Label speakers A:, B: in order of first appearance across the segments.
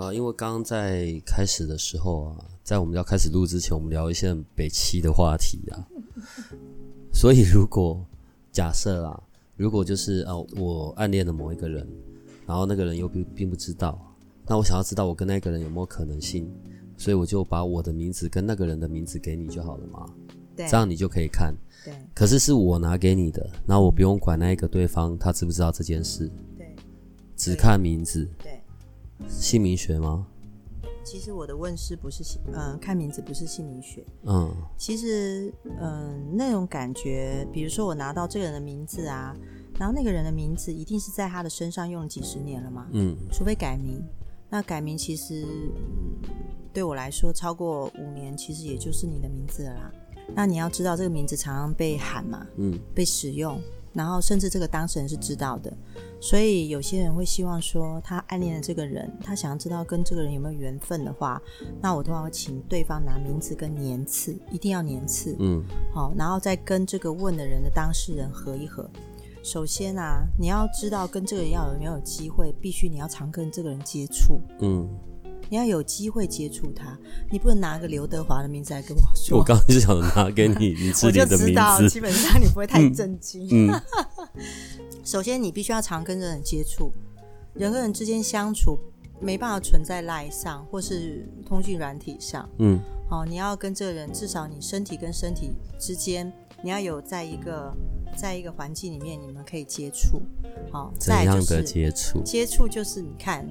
A: 啊，因为刚刚在开始的时候啊，在我们要开始录之前，我们聊一些很北七的话题啊。所以如果假设啊，如果就是啊，我暗恋了某一个人，然后那个人又并并不知道，那我想要知道我跟那个人有没有可能性，所以我就把我的名字跟那个人的名字给你就好了嘛。
B: 对，
A: 这样你就可以看。
B: 对
A: 可是是我拿给你的，那我不用管那一个对方他知不知道这件事，
B: 对
A: 只看名字，
B: 对。
A: 姓名学吗？
B: 其实我的问世不是姓，嗯、看名字不是姓名学。
A: 嗯
B: 其实，嗯、那种感觉，比如说我拿到这个人的名字啊，然后那个人的名字一定是在他的身上用了几十年了嘛，
A: 嗯
B: 除非改名。那改名其实、嗯对我来说，超过五年，其实也就是你的名字了啦。那你要知道，这个名字常常被喊嘛，
A: 嗯
B: 被使用，然后甚至这个当事人是知道的，所以有些人会希望说，他暗恋的这个人，他想要知道跟这个人有没有缘分的话，那我通常会请对方拿名字跟年次，一定要年次，
A: 嗯。
B: 好，然后再跟这个问的人的当事人合一合。首先啊，你要知道跟这个人要有没有机会，必须你要常跟这个人接触，
A: 嗯，
B: 你要有机会接触他，你不能拿个刘德华的名字来跟我说。
A: 我刚刚就想拿给你，你是
B: 我就
A: 你的名
B: 知道，
A: 字，
B: 基本上你不会太震惊。
A: 嗯
B: 首先，你必须要常跟这人接触，人跟人之间相处没办法存在赖上或是通讯软体上。
A: 嗯
B: 哦，你要跟这个人，至少你身体跟身体之间，你要有在一个在一个环境里面，你们可以接触。好、
A: 怎
B: 再来
A: 样的接触？
B: 接触，就是你看，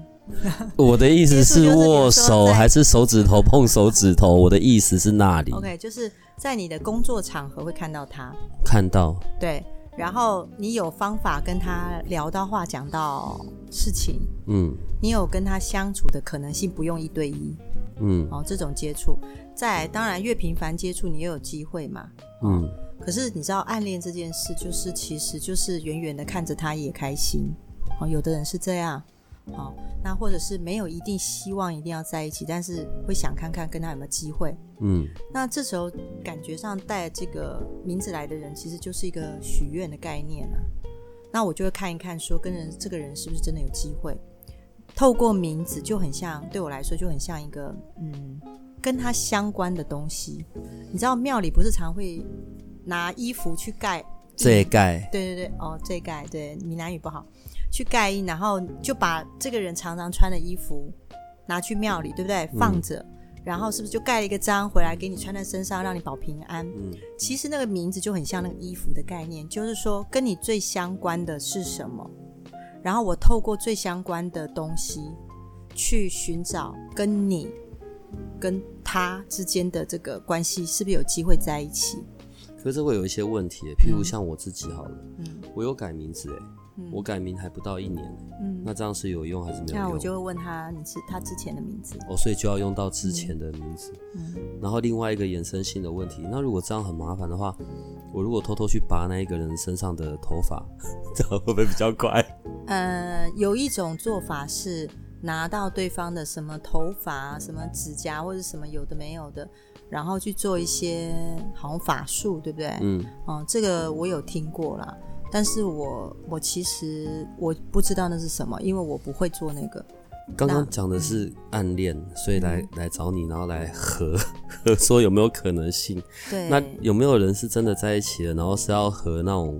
A: 我的意思
B: 是
A: 握手还是手指头碰手指头？我的意思是那里
B: OK，就是在你的工作场合会看到他，
A: 看到，
B: 对，然后你有方法跟他聊到话，讲到事情，
A: 嗯
B: 你有跟他相处的可能性，不用一对一
A: 嗯
B: 哦，这种接触。再当然越频繁接触，你越有机会嘛。
A: 嗯
B: 可是你知道暗恋这件事，就是其实就是远远的看着他也开心哦，有的人是这样。好、那或者是没有一定希望一定要在一起，但是会想看看跟他有没有机会。
A: 嗯
B: 那这时候感觉上带这个名字来的人，其实就是一个许愿的概念啊。那我就会看一看，说跟人这个人是不是真的有机会。透过名字就很像，对我来说就很像一个嗯，跟它相关的东西。你知道庙里不是常会拿衣服去盖？
A: 这一盖，
B: 对对对，哦，这盖对闽南语不好，去盖印，然后就把这个人常常穿的衣服拿去庙里，对不对？放着，然后是不是就盖了一个章回来给你穿在身上，让你保平安？
A: 嗯
B: 其实那个名字就很像那个衣服的概念，就是说跟你最相关的是什么，然后我透过最相关的东西去寻找跟你跟他之间的这个关系是不是有机会在一起？
A: 可是会有一些问题，譬如像我自己好了，
B: 嗯
A: 我有改名字哎，
B: 嗯
A: 我改名还不到一年，
B: 嗯，
A: 那这样是有用还是没有用？
B: 那我就会问他你是他之前的名字，
A: 哦，所以就要用到之前的名字。
B: 嗯
A: 然后另外一个衍生性的问题，那如果这样很麻烦的话，我如果偷偷去拔那一个人身上的头发，这样会不会比较快？
B: 呃，有一种做法是拿到对方的什么头发、什么指甲或者什么有的没有的，然后去做一些好像法术，对不对？
A: 嗯
B: 哦，这个我有听过啦，但是我我其实我不知道那是什么，因为我不会做那个。
A: 刚刚讲的是暗恋，所以来来找你，然后来合合 说有没有可能性？
B: 对，
A: 那有没有人是真的在一起了，然后是要合那种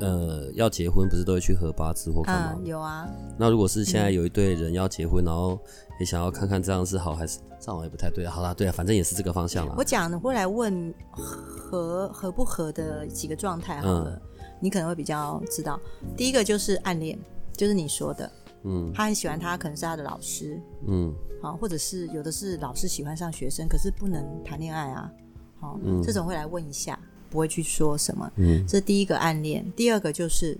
A: 呃要结婚，不是都会去合八字或干嘛
B: 啊？有啊，
A: 那如果是现在有一对人要结婚，然后也想要看看这样是好还是这样，也不太对。好啦，对啊，反正也是这个方向啦
B: 我。讲的会来问合合不合的几个状态好了，你可能会比较知道。第一个就是暗恋，就是你说的，
A: 嗯
B: 他很喜欢他，可能是他的老师，
A: 嗯
B: 好，或者是有的是老师喜欢上学生，可是不能谈恋爱啊，好，这种会来问一下，不会去说什么。
A: 嗯
B: 这是第一个暗恋，第二个就是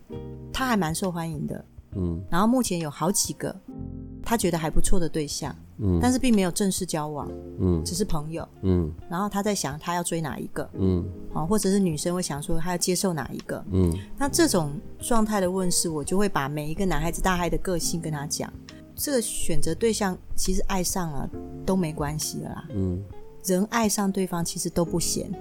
B: 他还蛮受欢迎的，
A: 嗯
B: 然后目前有好几个，他觉得还不错的对象，
A: 嗯
B: 但是并没有正式交往，
A: 嗯
B: 只是朋友。
A: 嗯
B: 然后他在想他要追哪一个
A: 嗯
B: 啊，或者是女生会想说她要接受哪一个。
A: 嗯
B: 那这种状态的问世，我就会把每一个男孩子、大概的个性跟他讲。这个选择对象其实爱上了都没关系的啦，
A: 嗯
B: 人爱上对方其实都不嫌，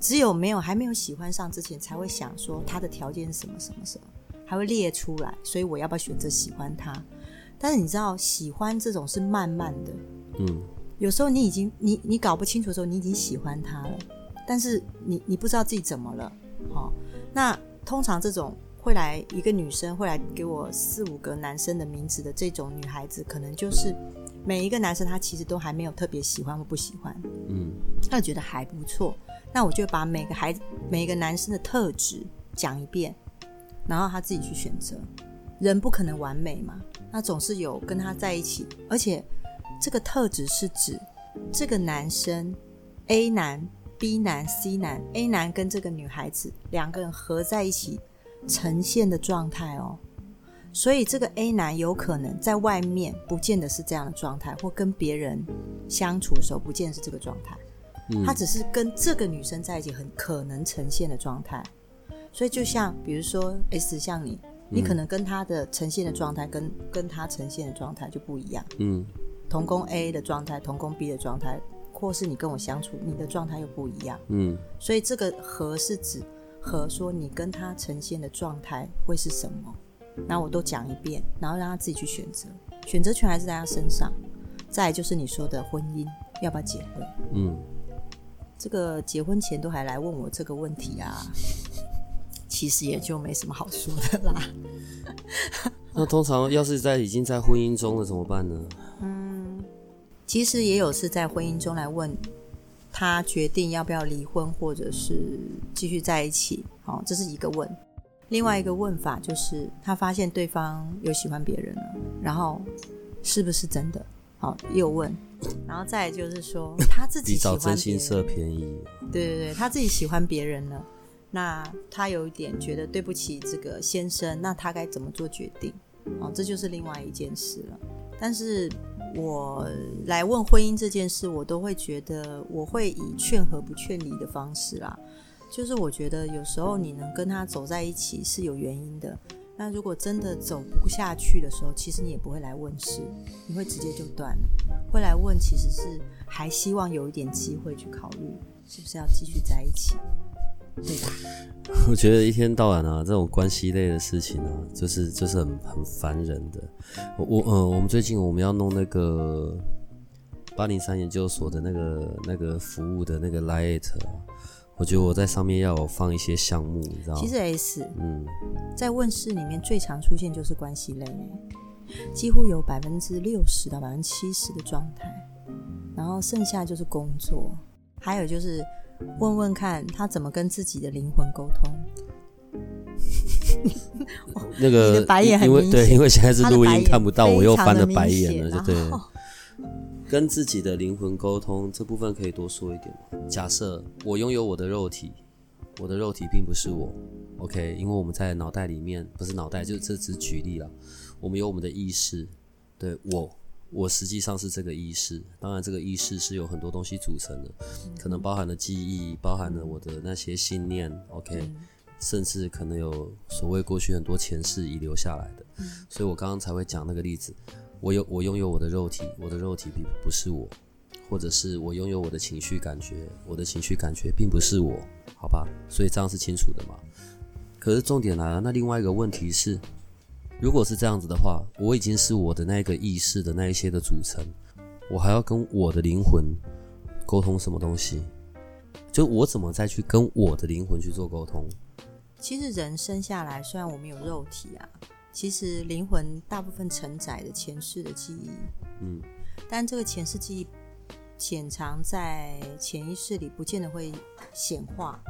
B: 只有没有还没有喜欢上之前才会想说他的条件是什么什么什么，还会列出来，所以我要不要选择喜欢他？但是你知道，喜欢这种是慢慢的，
A: 嗯。
B: 有时候你已经你你搞不清楚的时候，你已经喜欢他了，但是你你不知道自己怎么了，哦，那通常这种会来一个女生会来给我四五个男生的名字的这种女孩子，可能就是每一个男生他其实都还没有特别喜欢或不喜欢，
A: 嗯
B: 他觉得还不错，那我就把每个孩子每个男生的特质讲一遍，然后他自己去选择。人不可能完美嘛，那总是有跟他在一起，而且这个特质是指这个男生 A 男、B 男、C 男，A 男跟这个女孩子两个人合在一起呈现的状态哦。所以这个 A 男有可能在外面不见得是这样的状态，或跟别人相处的时候不见得是这个状态。
A: 嗯
B: 他只是跟这个女生在一起很可能呈现的状态。所以就像比如说 S 像你，你可能跟他的呈现的状态跟跟他呈现的状态就不一样。
A: 嗯。
B: 同工 A 的状态，同工 B 的状态，或是你跟我相处，你的状态又不一样。
A: 嗯。
B: 所以这个和是指和说你跟他呈现的状态会是什么，那我都讲一遍，然后让他自己去选择，选择权还是在他身上。再就是你说的婚姻要不要结婚，
A: 嗯，
B: 这个结婚前都还来问我这个问题啊，其实也就没什么好说的啦。
A: 那通常要是在已经在婚姻中了怎么办呢？
B: 嗯其实也有是在婚姻中来问他决定要不要离婚，或者是继续在一起。好、这是一个问。另外一个问法就是他发现对方有喜欢别人了，然后是不是真的？好、又问。然后再就是说 他自己
A: 找
B: 喜欢别人，
A: 真心社便宜。
B: 对对对，他自己喜欢别人了，那他有一点觉得对不起这个先生，那他该怎么做决定？哦，这就是另外一件事了。但是我来问婚姻这件事，我都会觉得我会以劝和不劝离的方式啦。就是我觉得有时候你能跟他走在一起是有原因的。那如果真的走不下去的时候，其实你也不会来问事，你会直接就断了。会来问其实是还希望有一点机会去考虑是不是要继续在一起，对吧？
A: 我觉得一天到晚啊，这种关系类的事情啊，就是就是很很烦人的。我我嗯，我们最近我们要弄那个八零三研究所的那个那个服务的那个 light，我觉得我在上面要有放一些项目，你知道吗？
B: 其实 S
A: 嗯，
B: 在问世里面最常出现就是关系类耶，几乎有百分之六十到百分之七十的状态，然后剩下就是工作，还有就是问问看他怎么跟自己的灵魂沟通。
A: 那个
B: 白眼很
A: 因为对，因为现在是录音看不到，我又翻了白眼了，就对 跟自己的灵魂沟通这部分可以多说一点吗？假设我拥有我的肉体，我的肉体并不是我，OK？因为我们在脑袋里面，不是脑袋，就这只举例了。我们有我们的意识，对我，我实际上是这个意识。当然，这个意识是有很多东西组成的，可能包含了记忆，包含了我的那些信念，OK？、甚至可能有所谓过去很多前世遗留下来的。所以我刚刚才会讲那个例子。我有我拥有我的肉体，我的肉体并不是我，或者是我拥有我的情绪感觉，我的情绪感觉并不是我，好吧？所以这样是清楚的嘛？可是重点来了，那另外一个问题是，如果是这样子的话，我已经是我的那个意识的那一些的组成，我还要跟我的灵魂沟通什么东西？就我怎么再去跟我的灵魂去做沟通？
B: 其实人生下来，虽然我们有肉体啊，其实灵魂大部分承载的前世的记忆，
A: 嗯，
B: 但这个前世记忆潜藏在潜意识里，不见得会显化。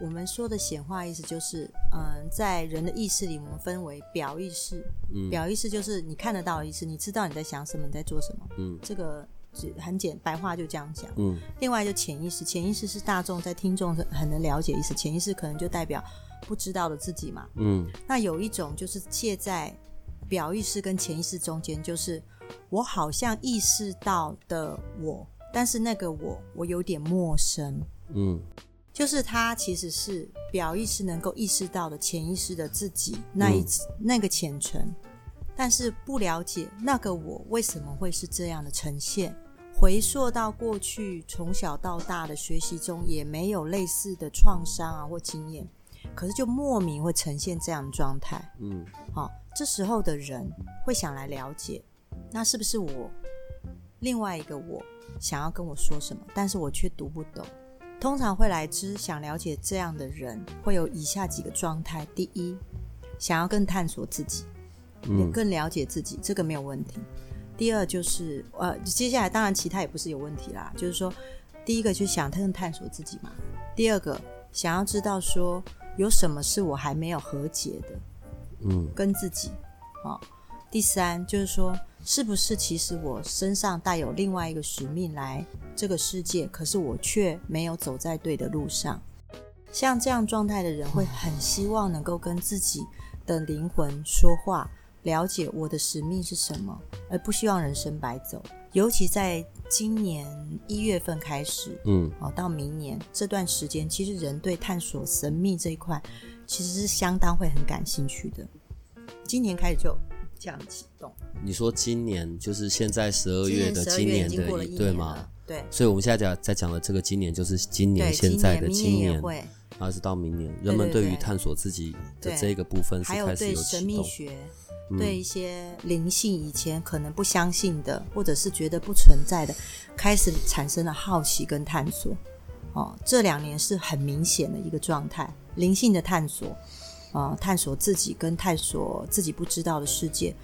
B: 我们说的显化意思就是，嗯，在人的意识里，我们分为表意识，
A: 嗯。
B: 表意识就是你看得到的意识，你知道你在想什么，你在做什么，
A: 嗯。
B: 这个只很简白话就这样讲。
A: 嗯。
B: 另外就潜意识，潜意识是大众在听众很能了解意思，潜意识可能就代表不知道的自己嘛。
A: 嗯。
B: 那有一种就是介在表意识跟潜意识中间，就是我好像意识到的我，但是那个我我有点陌生。
A: 嗯
B: 就是他其实是表意识能够意识到的潜意识的自己那一、那个浅层，但是不了解那个我为什么会是这样的呈现。回溯到过去从小到大的学习中，也没有类似的创伤啊或经验，可是就莫名会呈现这样的状态。
A: 嗯
B: 好、这时候的人会想来了解，那是不是我另外一个我想要跟我说什么，但是我却读不懂。通常会来之想了解这样的人，会有以下几个状态：第一，想要更探索自己，
A: 嗯
B: 更了解自己，这个没有问题。第二就是呃，接下来当然其他也不是有问题啦，就是说，第一个就想更探索自己嘛，第二个想要知道说有什么是我还没有和解的，
A: 嗯
B: 跟自己，哦。第三就是说，是不是其实我身上带有另外一个使命来这个世界，可是我却没有走在对的路上。像这样状态的人，会很希望能够跟自己的灵魂说话，了解我的使命是什么，而不希望人生白走。尤其在今年一月份开始，
A: 嗯
B: 哦，到明年这段时间，其实人对探索神秘这一块，其实是相当会很感兴趣的。今年开始就这样启动，
A: 你说今年就是现在十二月的今年的
B: 一年
A: 对吗？？
B: 对
A: 所以我们现在讲在讲的这个今年，就是今年现在的今年，
B: 年也会，
A: 然后是到明年，人们
B: 对
A: 于探索自己的这个部分是开始有
B: 对神。秘学。
A: 嗯
B: 对一些灵性以前可能不相信的，或者是觉得不存在的，开始产生了好奇跟探索。哦，这两年是很明显的一个状态，灵性的探索，呃，探索自己跟探索自己不知道的世界。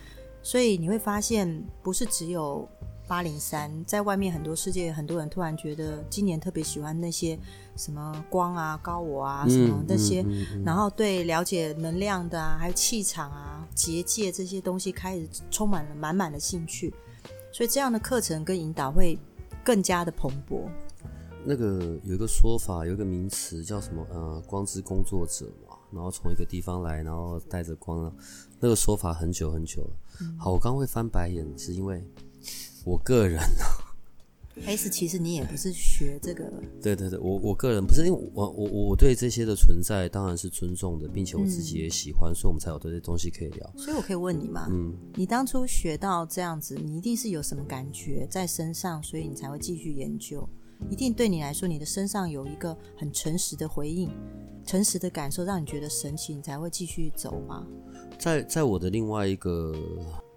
B: 所以你会发现，不是只有八零三，在外面很多世界，很多人突然觉得今年特别喜欢那些什么光啊、高我啊什么
A: 嗯
B: 那些，
A: 嗯嗯
B: 然后对了解能量的啊，还有气场啊、结界这些东西开始充满了满满的兴趣，所以这样的课程跟引导会更加的蓬勃。
A: 那个有一个说法，有一个名词叫什么？呃，光之工作者嘛。然后从一个地方来，然后带着光，那个说法很久很久了。好，我刚刚会翻白眼，是因为我个人
B: S 其实你也不是学这个，
A: 对对对，我我个人不是因为我我我对这些的存在当然是尊重的，并且我自己也喜欢，所以我们才有这些东西可以聊。
B: 所以我可以问你吗？
A: 嗯，
B: 你当初学到这样子，你一定是有什么感觉在身上，所以你才会继续研究。一定对你来说，你的身上有一个很诚实的回应，诚实的感受，让你觉得神奇，你才会继续走吗？
A: 在在我的另外一个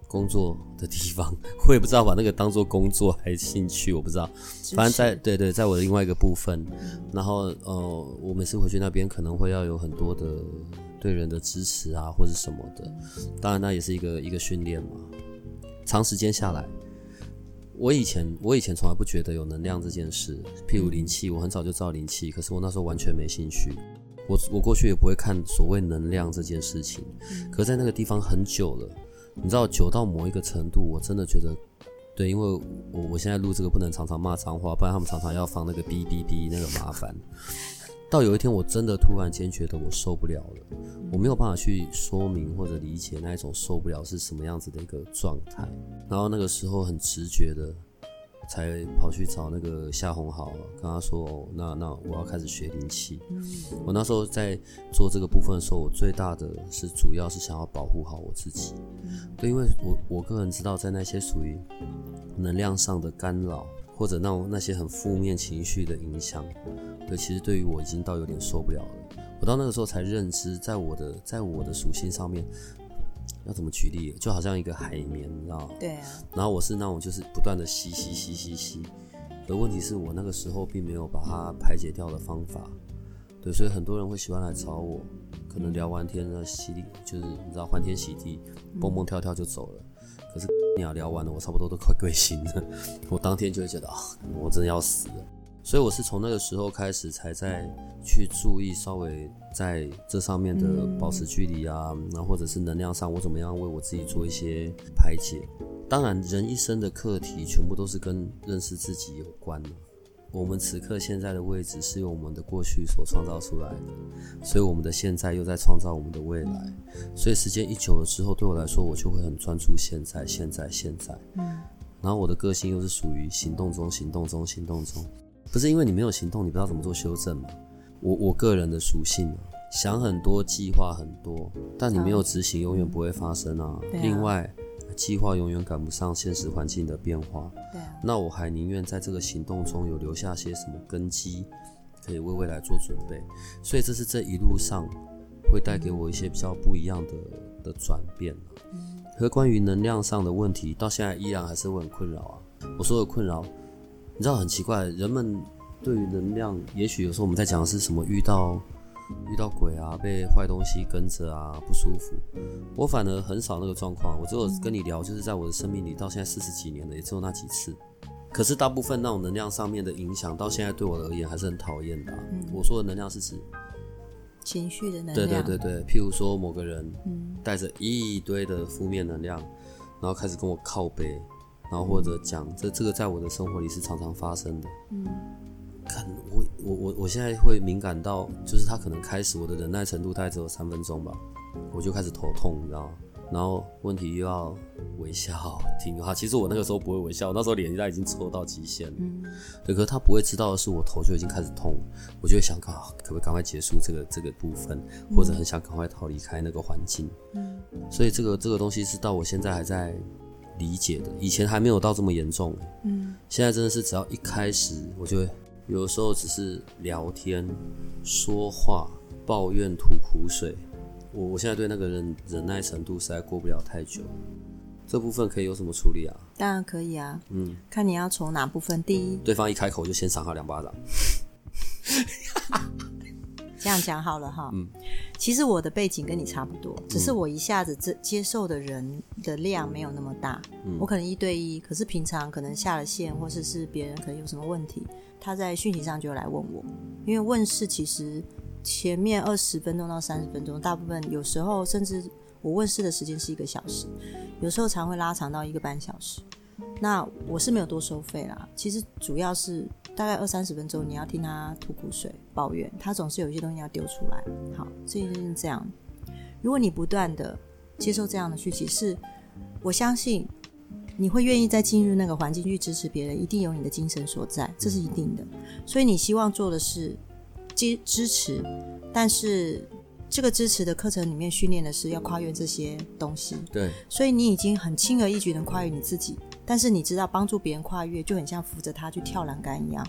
A: 工作的地方，我也不知道把那个当做工作还是兴趣，我不知道。反正在对对，在我的另外一个部分，然后呃，我每次回去那边可能会要有很多的对人的支持啊，或者什么的。当然，那也是一个一个训练嘛。长时间下来，我以前我以前从来不觉得有能量这件事，譬如灵气，我很早就知道灵气，可是我那时候完全没兴趣。我我过去也不会看所谓能量这件事情，可是在那个地方很久了，你知道久到某一个程度，我真的觉得对，因为我我现在录这个不能常常骂脏话，不然他们常常要放那个哔哔哔，那个麻烦。到有一天，我真的突然间觉得我受不了了，我没有办法去说明或者理解那一种受不了是什么样子的一个状态。然后那个时候很直觉的，才跑去找那个夏红豪，跟他说：“哦，那那我要开始学灵气。”我那时候在做这个部分的时候，我最大的是主要是想要保护好我自己。对，因为我我个人知道，在那些属于能量上的干扰，或者那种那些很负面情绪的影响，对，其实对于我已经到有点受不了了。我到那个时候才认知，在我的在我的属性上面，要怎么举例，就好像一个海绵，你知道吗？
B: 对啊，
A: 然后我是那种就是不断的吸吸吸吸吸，而问题是我那个时候并没有把它排解掉的方法，对，所以很多人会喜欢来找我，可能聊完天呢，洗礼就是你知道欢天喜地，蹦蹦跳跳就走了。可是 你要聊完了，我差不多都快归心了，我当天就会觉得啊，我真的要死了。所以我是从那个时候开始才在去注意，稍微在这上面的保持距离啊，然后或者是能量上，我怎么样为我自己做一些排解。当然，人一生的课题全部都是跟认识自己有关的。我们此刻现在的位置是由我们的过去所创造出来的，所以我们的现在又在创造我们的未来。所以时间一久了之后，对我来说，我就会很专注现在，现在，现在。嗯。然后我的个性又是属于行动中，行动中，行动中。不是因为你没有行动，你不知道怎么做修正吗？我我个人的属性，想很多，计划很多，但你没有执行，永远不会发生啊。另外。计划永远赶不上现实环境的变化，
B: 对啊，
A: 那我还宁愿在这个行动中有留下些什么根基，可以为未来做准备。所以这是这一路上会带给我一些比较不一样的的转变嗯和关于能量上的问题，到现在依然还是会很困扰啊。我说的困扰，你知道很奇怪，人们对于能量，也许有时候我们在讲的是什么遇到。遇到鬼啊，被坏东西跟着啊，不舒服。我反而很少那个状况，我只有跟你聊，就是在我的生命里到现在四十几年了，也只有那几次。可是大部分那种能量上面的影响，到现在对我而言还是很讨厌的。我说的能量是指
B: 情绪的能量。
A: 对对对对，譬如说某个人带着一堆的负面能量，然后开始跟我靠背，然后或者讲这这个在我的生活里是常常发生的。嗯。看我我我我现在会敏感到，就是他可能开始我的忍耐程度大概只有三分钟吧，我就开始头痛，你知道吗？然后问题又要微笑听话，其实我那个时候不会微笑，那时候脸在已经抽到极限了。嗯，对，可是他不会知道的是，我头就已经开始痛，我就会想，可可不可以赶快结束这个这个部分，或者很想赶快逃离开那个环境。嗯，所以这个这个东西是到我现在还在理解的，以前还没有到这么严重。嗯，现在真的是只要一开始，我就会。有时候只是聊天、说话、抱怨、吐苦水，我我现在对那个人忍耐程度实在过不了太久。这部分可以有什么处理啊？
B: 当然可以啊。嗯，看你要从哪部分。第一，
A: 对方一开口就先赏他两巴掌。
B: 这样讲好了哈。嗯，其实我的背景跟你差不多，只是我一下子接接受的人的量没有那么大。嗯，我可能一对一，可是平常可能下了线，或者是别人可能有什么问题。他在讯息上就来问我，因为问世其实前面二十分钟到三十分钟，大部分有时候甚至我问世的时间是一个小时，有时候常会拉长到一个半小时。那我是没有多收费啦，其实主要是大概二三十分钟，你要听他吐苦水、抱怨，他总是有一些东西要丢出来。好，这就是这样。如果你不断的接受这样的讯息，是我相信。你会愿意再进入那个环境去支持别人，一定有你的精神所在，这是一定的。所以你希望做的是支支持，但是这个支持的课程里面训练的是要跨越这些东西。
A: 对，
B: 所以你已经很轻而易举能跨越你自己，但是你知道帮助别人跨越就很像扶着他去跳栏杆一样，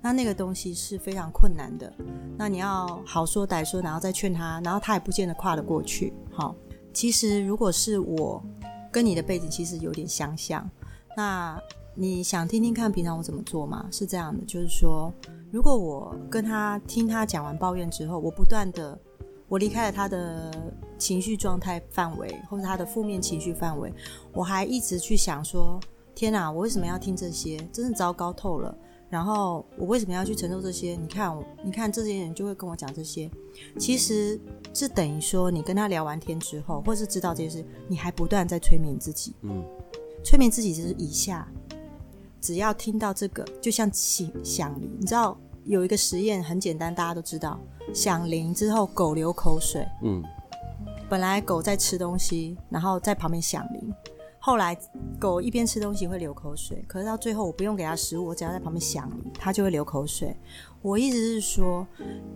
B: 那那个东西是非常困难的。那你要好说歹说，然后再劝他，然后他也不见得跨得过去。好，其实如果是我。跟你的背景其实有点相像，那你想听听看平常我怎么做吗？是这样的，就是说，如果我跟他听他讲完抱怨之后，我不断的，我离开了他的情绪状态范围，或者他的负面情绪范围，我还一直去想说，天哪，我为什么要听这些？真的糟糕透了。然后我为什么要去承受这些？你看，你看这些人就会跟我讲这些，其实是等于说你跟他聊完天之后，或是知道这些事，你还不断在催眠自己。嗯，催眠自己就是以下，只要听到这个，就像响响铃。你知道有一个实验很简单，大家都知道，响铃之后狗流口水。嗯，本来狗在吃东西，然后在旁边响铃。后来，狗一边吃东西会流口水，可是到最后我不用给它食物，我只要在旁边想它就会流口水。我意思是说，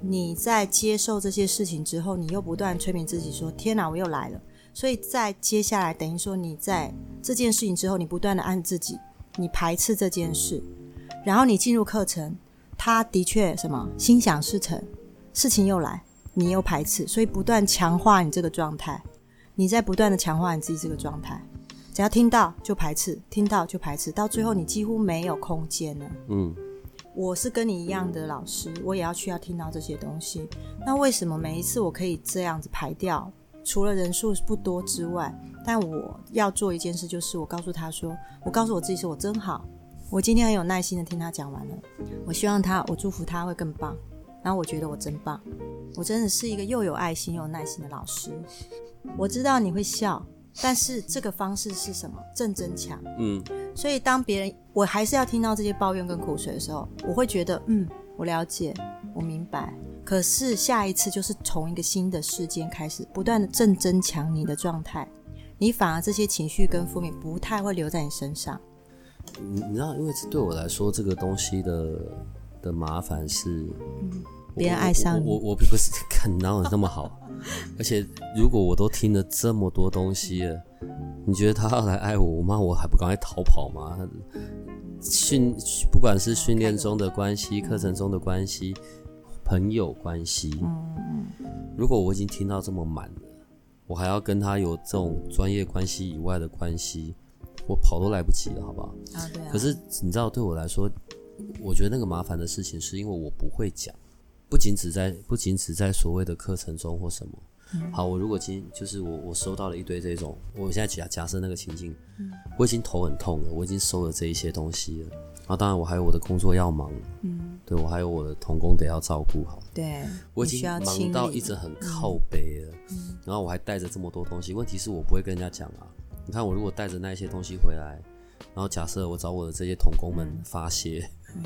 B: 你在接受这些事情之后，你又不断催眠自己说：“天哪，我又来了。”所以在接下来，等于说你在这件事情之后，你不断的按自己，你排斥这件事，然后你进入课程，他的确什么心想事成，事情又来，你又排斥，所以不断强化你这个状态，你在不断的强化你自己这个状态。只要听到就排斥，听到就排斥，到最后你几乎没有空间了。嗯，我是跟你一样的老师，我也要去要听到这些东西。那为什么每一次我可以这样子排掉？除了人数不多之外，但我要做一件事，就是我告诉他说，我告诉我自己说我真好，我今天很有耐心的听他讲完了。我希望他，我祝福他会更棒。然后我觉得我真棒，我真的是一个又有爱心又有耐心的老师。我知道你会笑。但是这个方式是什么？正增强。
A: 嗯
B: 所以当别人我还是要听到这些抱怨跟苦水的时候，我会觉得，嗯，我了解，我明白。可是下一次就是从一个新的事件开始，不断的正增强你的状态，你反而这些情绪跟负面不太会留在你身上。
A: 你你知道，因为这对我来说，这个东西的的麻烦是，
B: 别人爱上你
A: 我我我我不是 看哪有那么好，而且如果我都听了这么多东西了，你觉得他要来爱我，我妈我还不赶快逃跑吗？训不管是训练中的关系、课程中的关系、朋友关系，如果我已经听到这么满了，我还要跟他有这种专业关系以外的关系，我跑都来不及了，好不好？
B: 啊，对啊。
A: 可是你知道，对我来说，我觉得那个麻烦的事情，是因为我不会讲，不仅只在不仅只在所谓的课程中或什么。好，我如果今就是我我收到了一堆这种，我现在假假设那个情境，我已经头很痛了，我已经收了这一些东西了。然后当然我还有我的工作要忙，
B: 嗯，
A: 对我还有我的童工得要照顾好，
B: 对，
A: 我已经忙到一直很靠背了，然后我还带着这么多东西，问题是我不会跟人家讲啊。你看我如果带着那些东西回来，然后假设我找我的这些童工们发泄，然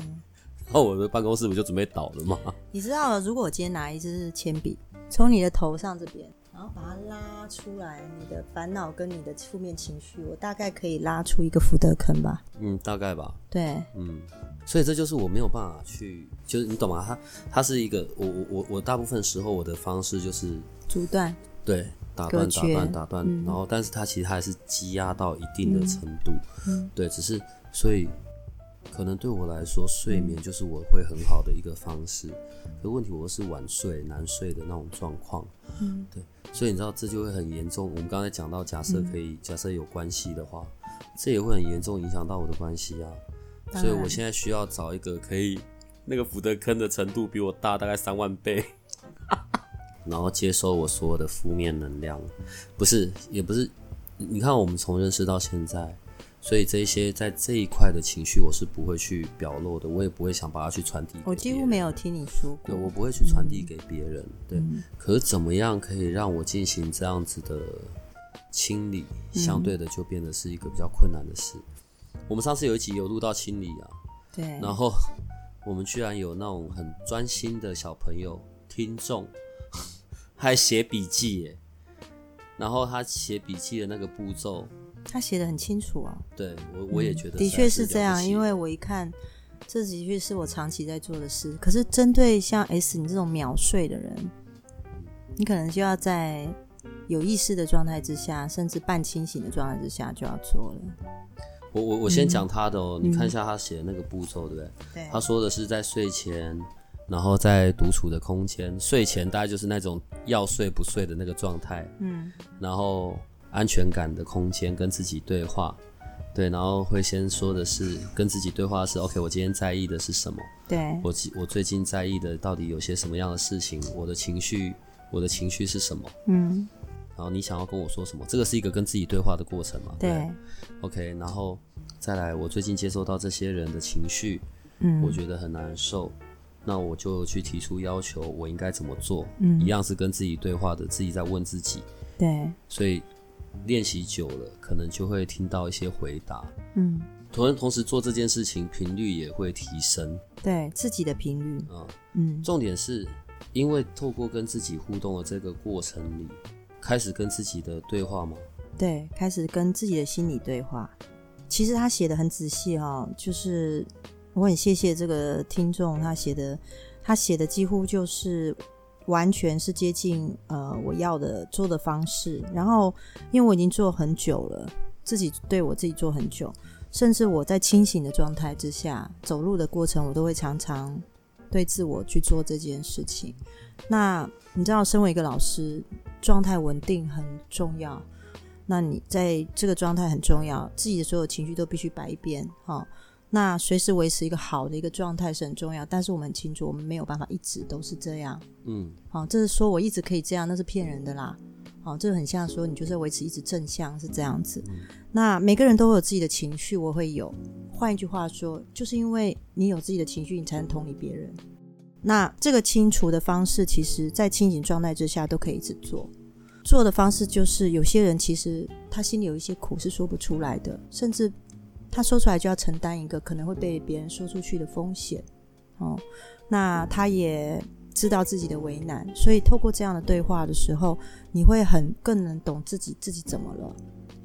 A: 后我的办公室不就准备倒了吗？
B: 你知道，如果我今天拿一支铅笔，从你的头上这边，然后把它拉出来，你的烦恼跟你的负面情绪，我大概可以拉出一个福德坑吧？
A: 嗯，大概吧。
B: 对，
A: 嗯，所以这就是我没有办法去，就是你懂吗？它它是一个，我我我我大部分时候我的方式就是
B: 阻断，
A: 对打断打断打断，
B: 嗯
A: 然后但是它其实还是积压到一定的程度，
B: 嗯
A: 对，只是所以可能对我来说，睡眠就是我会很好的一个方式。可问题我是晚睡难睡的那种状况，
B: 嗯，
A: 对，所以你知道这就会很严重。我们刚才讲到，假设可以，假设有关系的话，这也会很严重影响到我的关系啊。所以我现在需要找一个可以那个福德坑的程度比我大大概三万倍，然后接收我所有的负面能量，不是也不是，你看我们从认识到现在，所以这一些在这一块的情绪我是不会去表露的，我也不会想把它去传递。
B: 我几乎没有听你说过
A: 对，我不会去传递给别人。对，
B: 嗯
A: 可是怎么样可以让我进行这样子的清理，
B: 嗯
A: 相对的就变得是一个比较困难的事。我们上次有一集有录到清理啊，
B: 对，
A: 然后我们居然有那种很专心的小朋友听众，还写笔记耶。然后他写笔记的那个步骤，
B: 他写的很清楚啊，
A: 对我我也觉得
B: 的确是这样，因为我一看，这的确是我长期在做的事。可是针对像 S 你这种秒睡的人，你可能就要在有意识的状态之下，甚至半清醒的状态之下就要做了。
A: 我我我先讲他的哦，你看一下他写的那个步骤，对不对？
B: 对
A: 他说的是在睡前，然后在独处的空间，睡前大概就是那种要睡不睡的那个状态，
B: 嗯，
A: 然后安全感的空间跟自己对话，对，然后会先说的是跟自己对话是 OK，我今天在意的是什么？
B: 对，
A: 我我最近在意的到底有些什么样的事情？我的情绪，我的情绪是什么？
B: 嗯，
A: 然后你想要跟我说什么？这个是一个跟自己对话的过程嘛？
B: 对
A: ，OK，然后再来，我最近接收到这些人的情绪，
B: 嗯，
A: 我觉得很难受，那我就去提出要求，我应该怎么做？
B: 嗯
A: 一样是跟自己对话的，自己在问自己，
B: 对，
A: 所以练习久了，可能就会听到一些回答。
B: 嗯，
A: 同同时做这件事情频率也会提升
B: 对自己的频率，
A: 啊、
B: 嗯，
A: 重点是因为透过跟自己互动的这个过程里，开始跟自己的对话吗？
B: 对，开始跟自己的心理对话。其实他写的很仔细哈、就是我很谢谢这个听众，他写的他写的几乎就是完全是接近呃我要的做的方式。然后因为我已经做很久了，自己对我自己做很久，甚至我在清醒的状态之下走路的过程，我都会常常对自我去做这件事情。那你知道，身为一个老师，状态稳定很重要。那你在这个状态很重要，自己的所有情绪都必须摆一边哈、那随时维持一个好的一个状态是很重要，但是我们很清楚，我们没有办法一直都是这样。
A: 嗯
B: 好、这是说我一直可以这样，那是骗人的啦。好、这很像说你就是要维持一直正向是这样子。那每个人都会有自己的情绪，我会有。换一句话说，就是因为你有自己的情绪，你才能同理别人。那这个清除的方式，其实在清醒状态之下都可以一直做。做的方式就是，有些人其实他心里有一些苦是说不出来的，甚至他说出来就要承担一个可能会被别人说出去的风险。哦，那他也知道自己的为难，所以透过这样的对话的时候，你会很更能懂自己自己怎么了。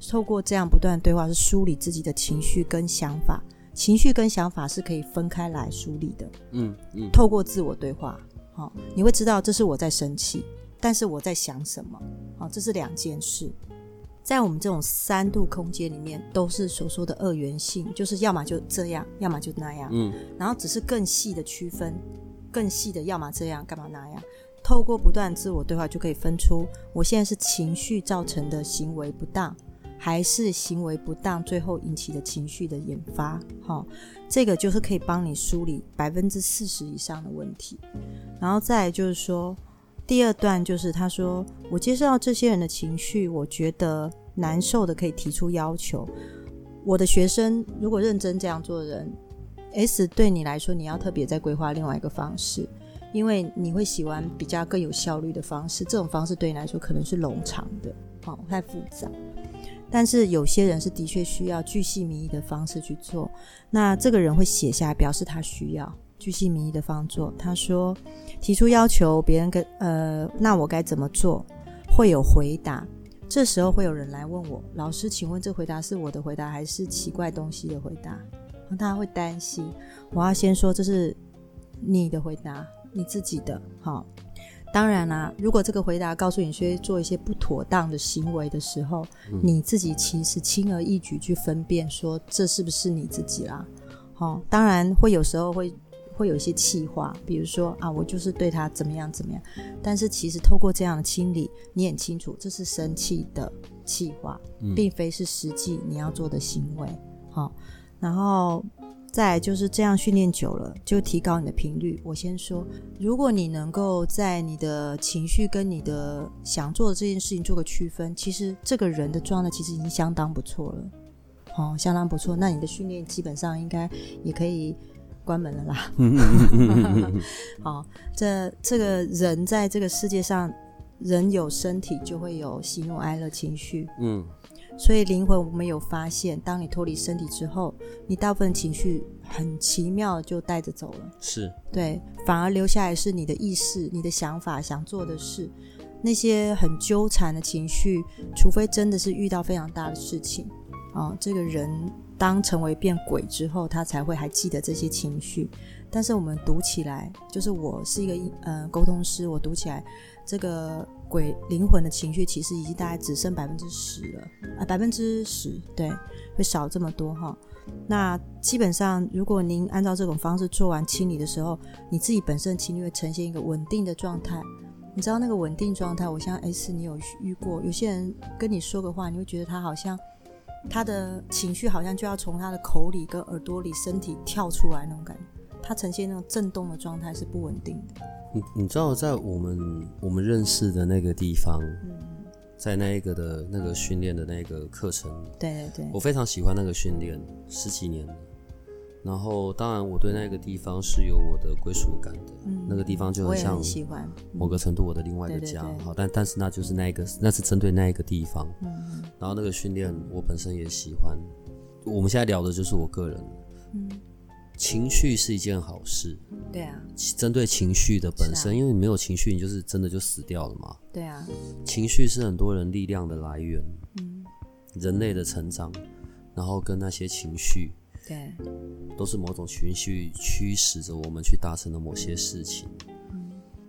B: 透过这样不断的对话，是梳理自己的情绪跟想法。情绪跟想法是可以分开来梳理的。
A: 嗯嗯，
B: 透过自我对话，好、你会知道这是我在生气，但是我在想什么，好、这是两件事。在我们这种三度空间里面，都是所说的二元性，就是要么就这样，要么就那样，
A: 嗯，
B: 然后只是更细的区分，更细的要么这样，干嘛那样。透过不断自我对话，就可以分出我现在是情绪造成的行为不当，还是行为不当最后引起的情绪的引发。哈、这个就是可以帮你梳理百分之四十以上的问题。然后再来就是说，第二段就是他说，我接受到这些人的情绪，我觉得难受的可以提出要求。我的学生如果认真这样做的人，S 对你来说，你要特别再规划另外一个方式。因为你会喜欢比较更有效率的方式，这种方式对你来说可能是冗长的，哦，太复杂。但是有些人是的确需要巨细靡遗的方式去做，那这个人会写下来，表示他需要巨细靡遗的方做。他说提出要求，别人跟呃，那我该怎么做？会有回答，这时候会有人来问我，老师，请问这回答是我的回答还是奇怪东西的回答？大家会担心，我要先说这是你的回答。你自己的好，当然啦、如果这个回答告诉你去做一些不妥当的行为的时候，你自己其实轻而易举去分辨说这是不是你自己啦。好、当然会有时候会会有一些气话，比如说啊，我就是对他怎么样怎么样，但是其实透过这样的清理，你很清楚这是生气的气话，并非是实际你要做的行为。好、然后。再就是这样训练久了，就提高你的频率。我先说，如果你能够在你的情绪跟你的想做的这件事情做个区分，其实这个人的状态其实已经相当不错了，哦，相当不错。那你的训练基本上应该也可以关门了啦。好，这这个人在这个世界上，人有身体就会有喜怒哀乐情绪，
A: 嗯，
B: 所以灵魂我们有发现，当你脱离身体之后，你大部分情绪很奇妙地就带着走了，
A: 是，
B: 对，反而留下来是你的意识、你的想法、想做的事，那些很纠缠的情绪，除非真的是遇到非常大的事情，啊、这个人当成为变鬼之后，他才会还记得这些情绪。但是我们读起来，就是我是一个呃沟通师，我读起来这个鬼灵魂的情绪，其实已经大概只剩百分之十了，啊，百分之十，对，会少这么多哈。那基本上，如果您按照这种方式做完清理的时候，你自己本身情绪会呈现一个稳定的状态。你知道那个稳定状态，我相信 S 你有遇过，有些人跟你说个话，你会觉得他好像他的情绪好像就要从他的口里跟耳朵里、身体跳出来那种感觉，他呈现那种震动的状态是不稳定的。
A: 你你知道，在我们我们认识的那个地方，
B: 嗯
A: 在那一个的那个训练的那个课程，
B: 对对对
A: 我非常喜欢那个训练，十几年了。然后，当然，我对那个地方是有我的归属感的。
B: 嗯
A: 那个地方就很像。某个程度我的另外一个家。好，但但是那就是那一个，那是针对那一个地方。
B: 嗯
A: 然后那个训练我本身也喜欢。我们现在聊的就是我个人，
B: 嗯，
A: 情绪是一件好事。
B: 对啊，
A: 针对情绪的本身，
B: 啊
A: 因为你没有情绪，你就是真的就死掉了嘛。
B: 对啊，
A: 情绪是很多人力量的来源，
B: 嗯，
A: 人类的成长，然后跟那些情绪，
B: 对，
A: 都是某种情绪驱使着我们去达成的某些事情。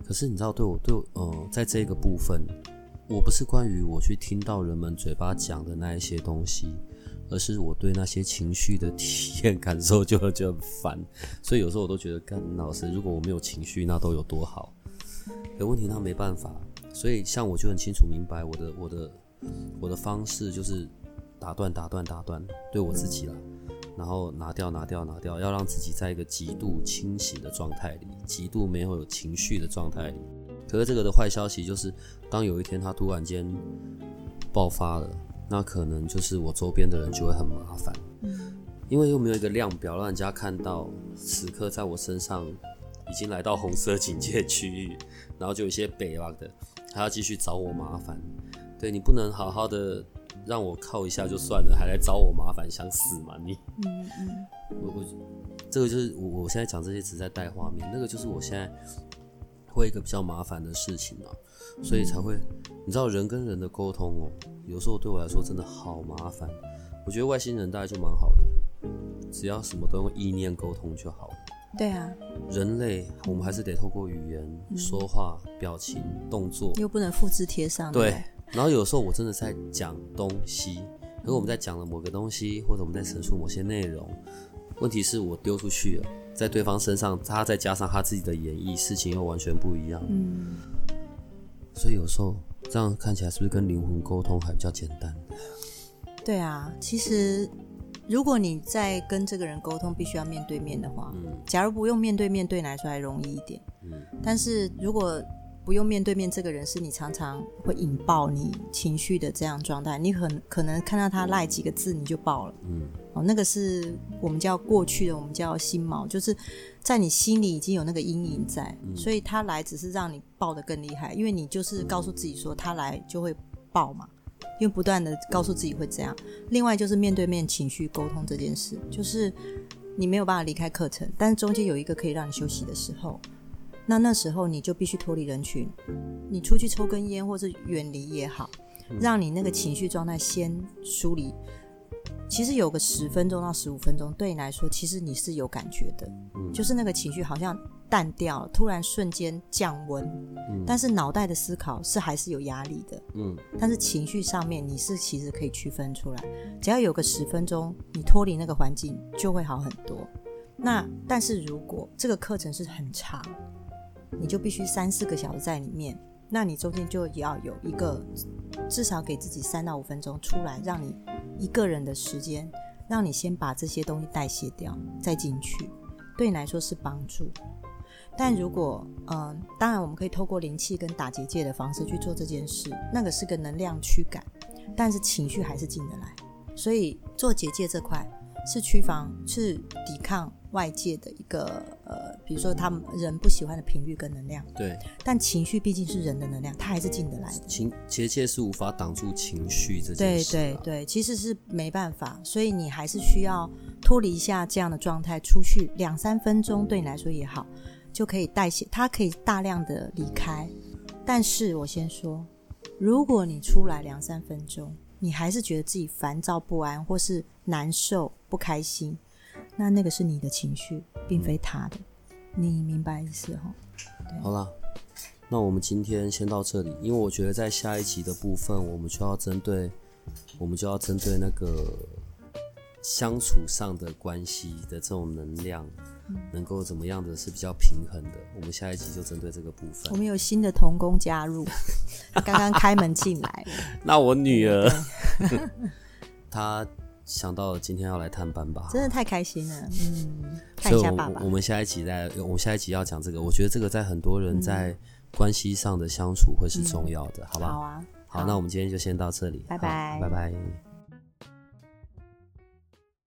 A: 可是你知道，对我对我呃，在这个部分，我不是关于我去听到人们嘴巴讲的那一些东西，而是我对那些情绪的体验感受就会就很烦。所以有时候我都觉得，干老师，如果我没有情绪，那都有多好。可问题那没办法，所以像我就很清楚明白我的我的我的方式就是打断打断打断，对我自己啦。然后拿掉、拿掉、拿掉，要让自己在一个极度清醒的状态里，极度没有情绪的状态里。可是这个的坏消息就是，当有一天它突然间爆发了，那可能就是我周边的人就会很麻烦，因为又没有一个量表让人家看到此刻在我身上已经来到红色警戒区域，然后就有些北吧的，还要继续找我麻烦。对你不能好好的让我靠一下就算了，还来找我麻烦，想死吗你？
B: 嗯嗯，
A: 我我这个就是我我现在讲这些只是在带画面，那个就是我现在会一个比较麻烦的事情啊，所以才会你知道人跟人的沟通哦，有时候对我来说真的好麻烦。我觉得外星人大概就蛮好的，只要什么都用意念沟通就好了。
B: 对啊，
A: 人类我们还是得透过语言、说话、表情、动作，
B: 又不能复制贴上。
A: 对，然后有时候我真的在讲东西，如果我们在讲了某个东西，或者我们在陈述某些内容，问题是我丢出去了，在对方身上，他再加上他自己的演绎，事情又完全不一样。
B: 嗯，
A: 所以有时候这样看起来是不是跟灵魂沟通还比较简单？
B: 对啊，其实如果你在跟这个人沟通，必须要面对面的话，
A: 嗯
B: 假如不用面对面，对你来说还容易一点。
A: 嗯
B: 但是如果不用面对面，这个人是你常常会引爆你情绪的这样状态，你很可能看到他赖几个字你就爆了。
A: 嗯
B: 哦，那个是我们叫过去的，我们叫心锚，就是在你心里已经有那个阴影在，所以他来只是让你爆得更厉害，因为你就是告诉自己说他来就会爆嘛，因为不断的告诉自己会这样。另外就是面对面情绪沟通这件事，就是你没有办法离开课程，但是中间有一个可以让你休息的时候，那那时候你就必须脱离人群，你出去抽根烟或是远离也好，让你那个情绪状态先梳理。其实有个十分钟到十五分钟，对你来说，其实你是有感觉的，
A: 嗯
B: 就是那个情绪好像淡掉了，突然瞬间降温，
A: 嗯
B: 但是脑袋的思考是还是有压力的，
A: 嗯
B: 但是情绪上面你是其实可以区分出来，只要有个十分钟，你脱离那个环境就会好很多。那但是如果这个课程是很长，你就必须三四个小时在里面，那你中间就要有一个至少给自己三到五分钟出来，让你一个人的时间，让你先把这些东西代谢掉，再进去，对你来说是帮助。但如果，嗯、当然我们可以透过灵气跟打结界的方式去做这件事，那个是个能量驱赶，但是情绪还是进得来。所以做结界这块是驱防，是抵抗外界的一个呃，比如说他们人不喜欢的频率跟能量，
A: 对，
B: 但情绪毕竟是人的能量，它还是进得来的。
A: 情结界是无法挡住情绪这件事、啊。
B: 对对，其实是没办法，所以你还是需要脱离一下这样的状态，出去两三分钟对你来说也好，就可以代谢，它可以大量的离开。但是我先说，如果你出来两三分钟，你还是觉得自己烦躁不安，或是难受、不开心，那那个是你的情绪，并非他的。你明白意思哈？
A: 好了，那我们今天先到这里，因为我觉得在下一集的部分，我们就要针对，我们就要针对那个相处上的关系的这种能量，能够怎么样的是比较平衡的。我们下一集就针对这个部分。
B: 我们有新的童工加入，他刚刚开门进来。
A: 那我女儿，她想到今天要来探班吧？
B: 真的太开心了，嗯，看
A: 所以我
B: 一下爸爸
A: 我。们下一集在，我们下一集要讲这个。我觉得这个在很多
B: 嗯
A: 人在关系上的相处会是重要的，好不好？
B: 好啊，
A: 好，那我们今天就先到这里，
B: 拜拜
A: 拜拜。